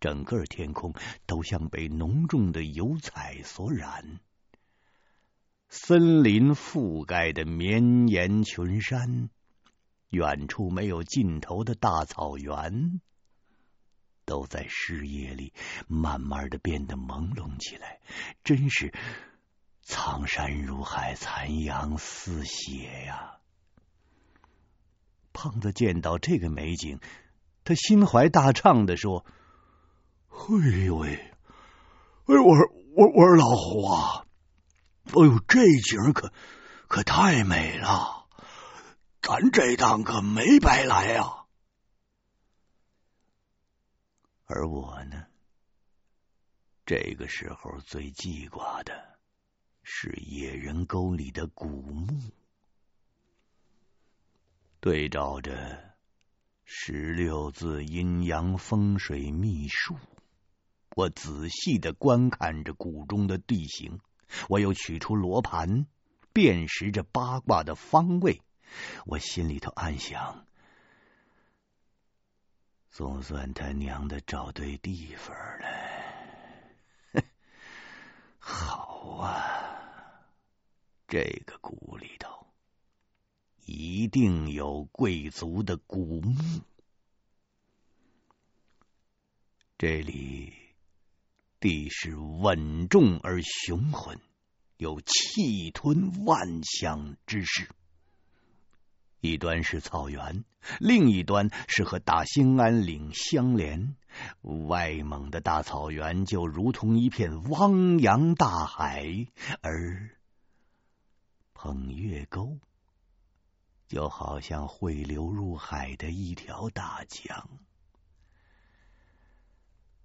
整个天空都像被浓重的油彩所染。森林覆盖的绵延群山，远处没有尽头的大草原。都在视野里慢慢的变得朦胧起来，真是苍山如海，残阳似血呀！胖子见到这个美景，他心怀大畅的说：“嘿呦喂，哎，我我我说老胡啊，哎呦，这景可可太美了，咱这趟可没白来呀！”而我呢，这个时候最记挂的是野人沟里的古墓。对照着十六字阴阳风水秘术，我仔细的观看着谷中的地形。我又取出罗盘，辨识着八卦的方位。我心里头暗想。总算他娘的找对地方了，好啊！这个谷里头一定有贵族的古墓，这里地势稳重而雄浑，有气吞万象之势。一端是草原，另一端是和大兴安岭相连。外蒙的大草原就如同一片汪洋大海，而捧月沟就好像会流入海的一条大江。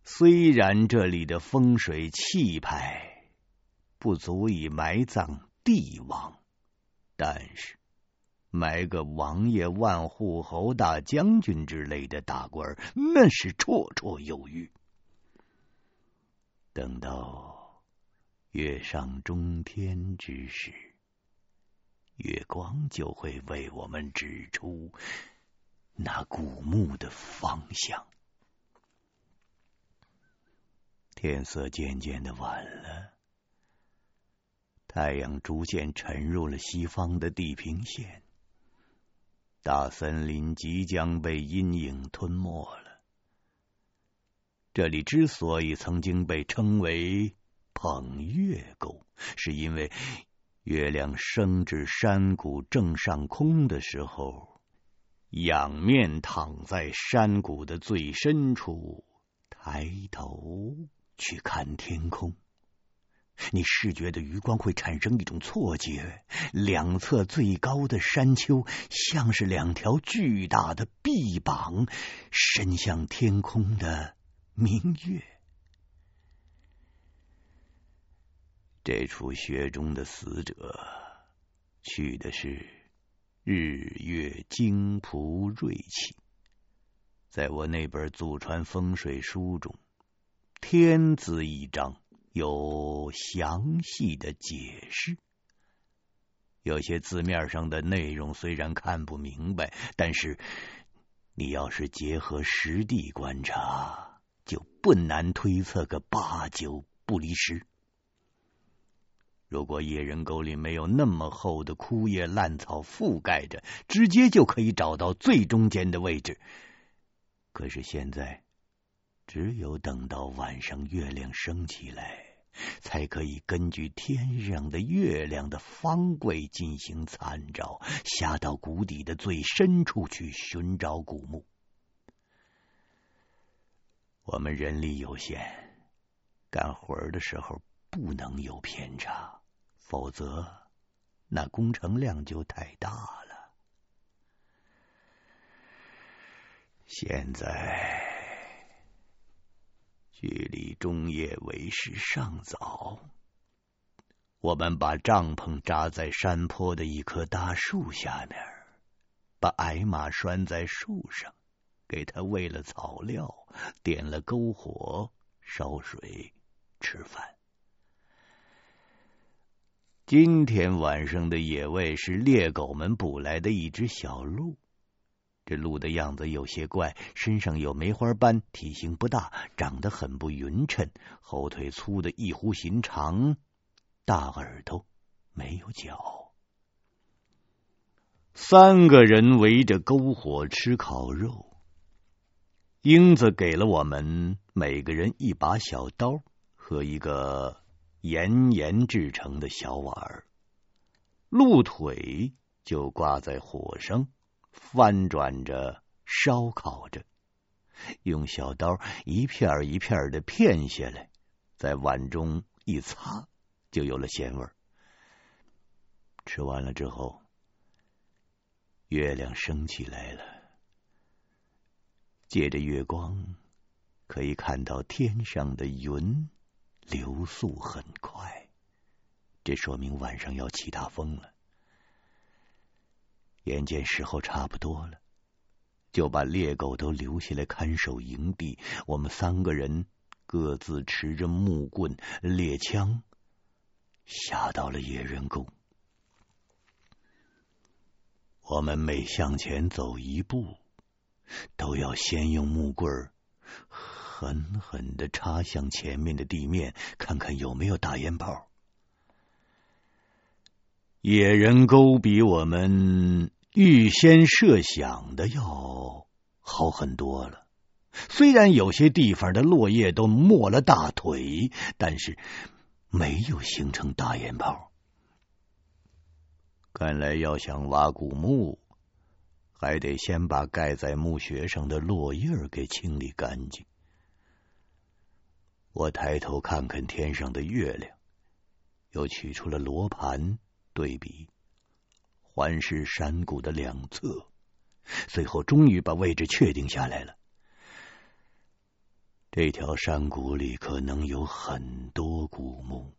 虽然这里的风水气派不足以埋葬帝王，但是。埋个王爷、万户侯、大将军之类的大官，那是绰绰有余。等到月上中天之时，月光就会为我们指出那古墓的方向。天色渐渐的晚了，太阳逐渐沉入了西方的地平线。大森林即将被阴影吞没了。这里之所以曾经被称为捧月沟，是因为月亮升至山谷正上空的时候，仰面躺在山谷的最深处，抬头去看天空。你视觉的余光会产生一种错觉，两侧最高的山丘像是两条巨大的臂膀伸向天空的明月。这处雪中的死者，去的是日月精朴锐气。在我那本祖传风水书中，“天”字一章。有详细的解释，有些字面上的内容虽然看不明白，但是你要是结合实地观察，就不难推测个八九不离十。如果野人沟里没有那么厚的枯叶烂草覆盖着，直接就可以找到最中间的位置。可是现在，只有等到晚上月亮升起来。才可以根据天上的月亮的方位进行参照，下到谷底的最深处去寻找古墓。我们人力有限，干活的时候不能有偏差，否则那工程量就太大了。现在。距离中夜为时尚早，我们把帐篷扎在山坡的一棵大树下面，把矮马拴在树上，给它喂了草料，点了篝火，烧水，吃饭。今天晚上的野味是猎狗们捕来的一只小鹿。这鹿的样子有些怪，身上有梅花斑，体型不大，长得很不匀称，后腿粗的异乎寻常，大耳朵，没有脚。三个人围着篝火吃烤肉，英子给了我们每个人一把小刀和一个岩盐制成的小碗，鹿腿就挂在火上。翻转着，烧烤着，用小刀一片一片的片下来，在碗中一擦，就有了鲜味。吃完了之后，月亮升起来了，借着月光，可以看到天上的云流速很快，这说明晚上要起大风了。眼见时候差不多了，就把猎狗都留下来看守营地。我们三个人各自持着木棍、猎枪，下到了野人沟。我们每向前走一步，都要先用木棍狠狠的插向前面的地面，看看有没有大烟炮。野人沟比我们预先设想的要好很多了。虽然有些地方的落叶都没了大腿，但是没有形成大烟泡。看来要想挖古墓，还得先把盖在墓穴上的落叶给清理干净。我抬头看看天上的月亮，又取出了罗盘。对比，环视山谷的两侧，最后终于把位置确定下来了。这条山谷里可能有很多古墓，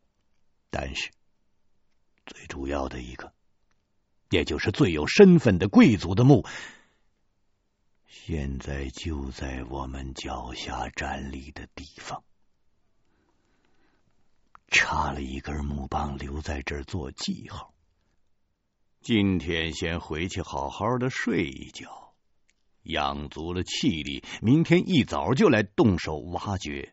但是最主要的一个，也就是最有身份的贵族的墓，现在就在我们脚下站立的地方。插了一根木棒，留在这儿做记号。今天先回去好好的睡一觉，养足了气力，明天一早就来动手挖掘。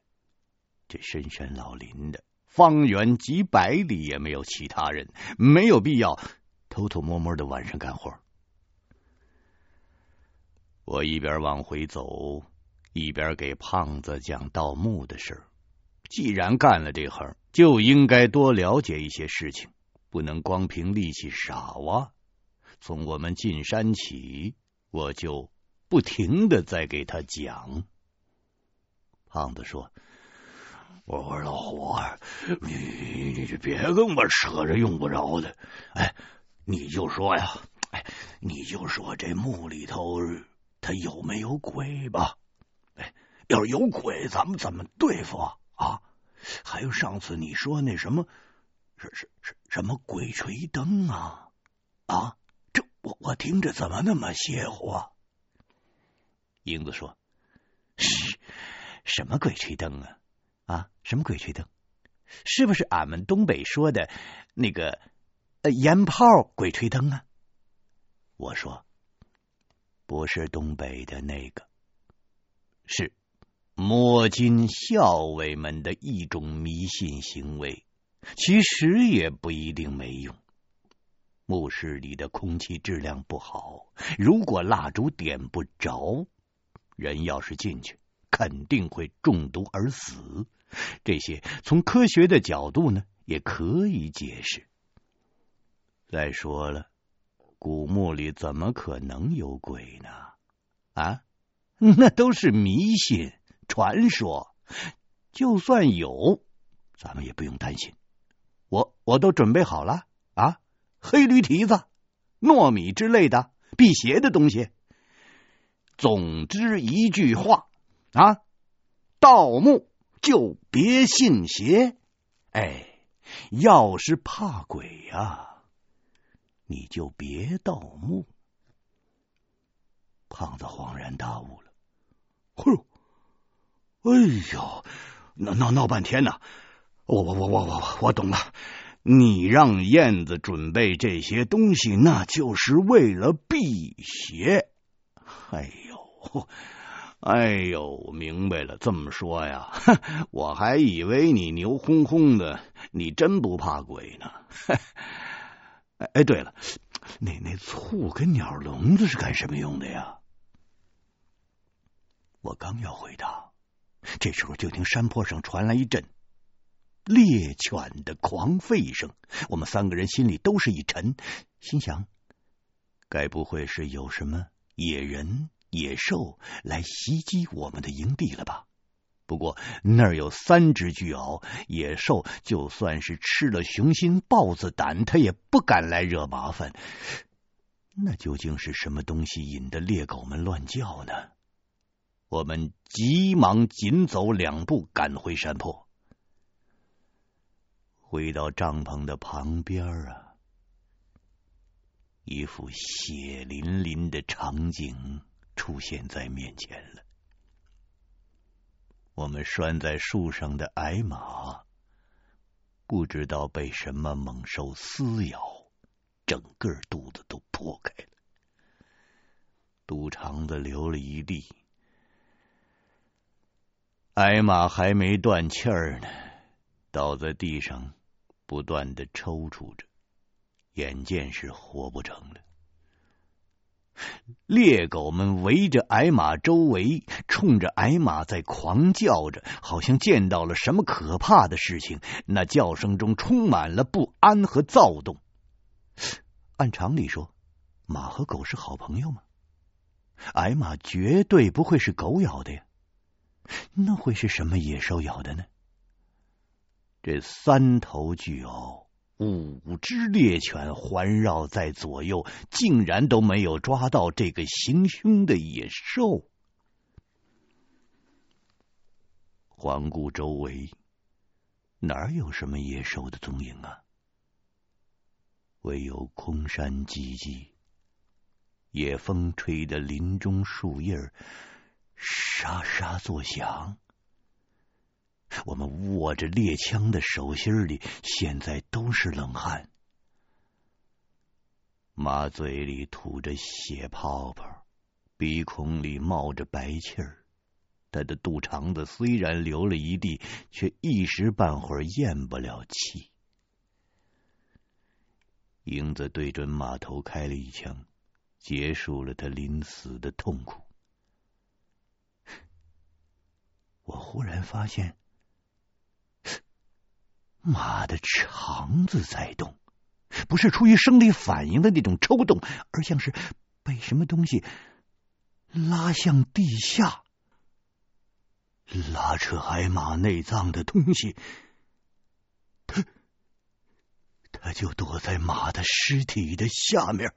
这深山老林的，方圆几百里也没有其他人，没有必要偷偷摸摸的晚上干活。我一边往回走，一边给胖子讲盗墓的事。既然干了这行，就应该多了解一些事情，不能光凭力气傻挖。从我们进山起，我就不停的在给他讲。胖子说：“我说老胡，你你就别跟我扯着用不着的，哎，你就说呀，哎，你就说这墓里头他有没有鬼吧？哎，要是有鬼，咱们怎么对付啊？啊？还有上次你说那什么，是是是什么鬼吹灯啊？啊，这我我听着怎么那么邪乎？英子说：“什么鬼吹灯啊？啊，什么鬼吹灯？是不是俺们东北说的那个呃烟炮鬼吹灯啊？”我说：“不是东北的那个，是。”摸金校尉们的一种迷信行为，其实也不一定没用。墓室里的空气质量不好，如果蜡烛点不着，人要是进去，肯定会中毒而死。这些从科学的角度呢，也可以解释。再说了，古墓里怎么可能有鬼呢？啊，那都是迷信。传说，就算有，咱们也不用担心。我我都准备好了啊，黑驴蹄子、糯米之类的辟邪的东西。总之一句话啊，盗墓就别信邪。哎，要是怕鬼呀、你就别盗墓。胖子恍然大悟了，嘿呦！哎呦，闹闹闹半天呢！我我我我我我懂了，你让燕子准备这些东西，那就是为了辟邪。哎呦，哎呦，明白了。这么说呀，我还以为你牛哄哄的，你真不怕鬼呢。哎，对了，那那醋跟鸟笼子是干什么用的呀？我刚要回答。这时候，就听山坡上传来一阵猎犬的狂吠声。我们三个人心里都是一沉，心想：该不会是有什么野人、野兽来袭击我们的营地了吧？不过那儿有三只巨鳌，野兽就算是吃了雄心豹子胆，他也不敢来惹麻烦。那究竟是什么东西引得猎狗们乱叫呢？我们急忙紧走两步，赶回山坡。回到帐篷的旁边啊，一副血淋淋的场景出现在面前了。我们拴在树上的矮马，不知道被什么猛兽撕咬，整个肚子都破开了，肚肠子流了一地。矮马还没断气儿呢，倒在地上，不断的抽搐着，眼见是活不成了。猎狗们围着矮马周围，冲着矮马在狂叫着，好像见到了什么可怕的事情。那叫声中充满了不安和躁动。按常理说，马和狗是好朋友吗？矮马绝对不会是狗咬的呀。那会是什么野兽咬的呢？这三头巨鳌、五只猎犬环绕在左右，竟然都没有抓到这个行凶的野兽。环顾周围，哪有什么野兽的踪影啊？唯有空山寂寂，野风吹得林中树叶沙沙作响，我们握着猎枪的手心里现在都是冷汗。马嘴里吐着血泡泡，鼻孔里冒着白气儿，他的肚肠子虽然流了一地，却一时半会儿咽不了气。英子对准马头开了一枪，结束了他临死的痛苦。我忽然发现，马的肠子在动，不是出于生理反应的那种抽动，而像是被什么东西拉向地下。拉扯海马内脏的东西，他他就躲在马的尸体的下面。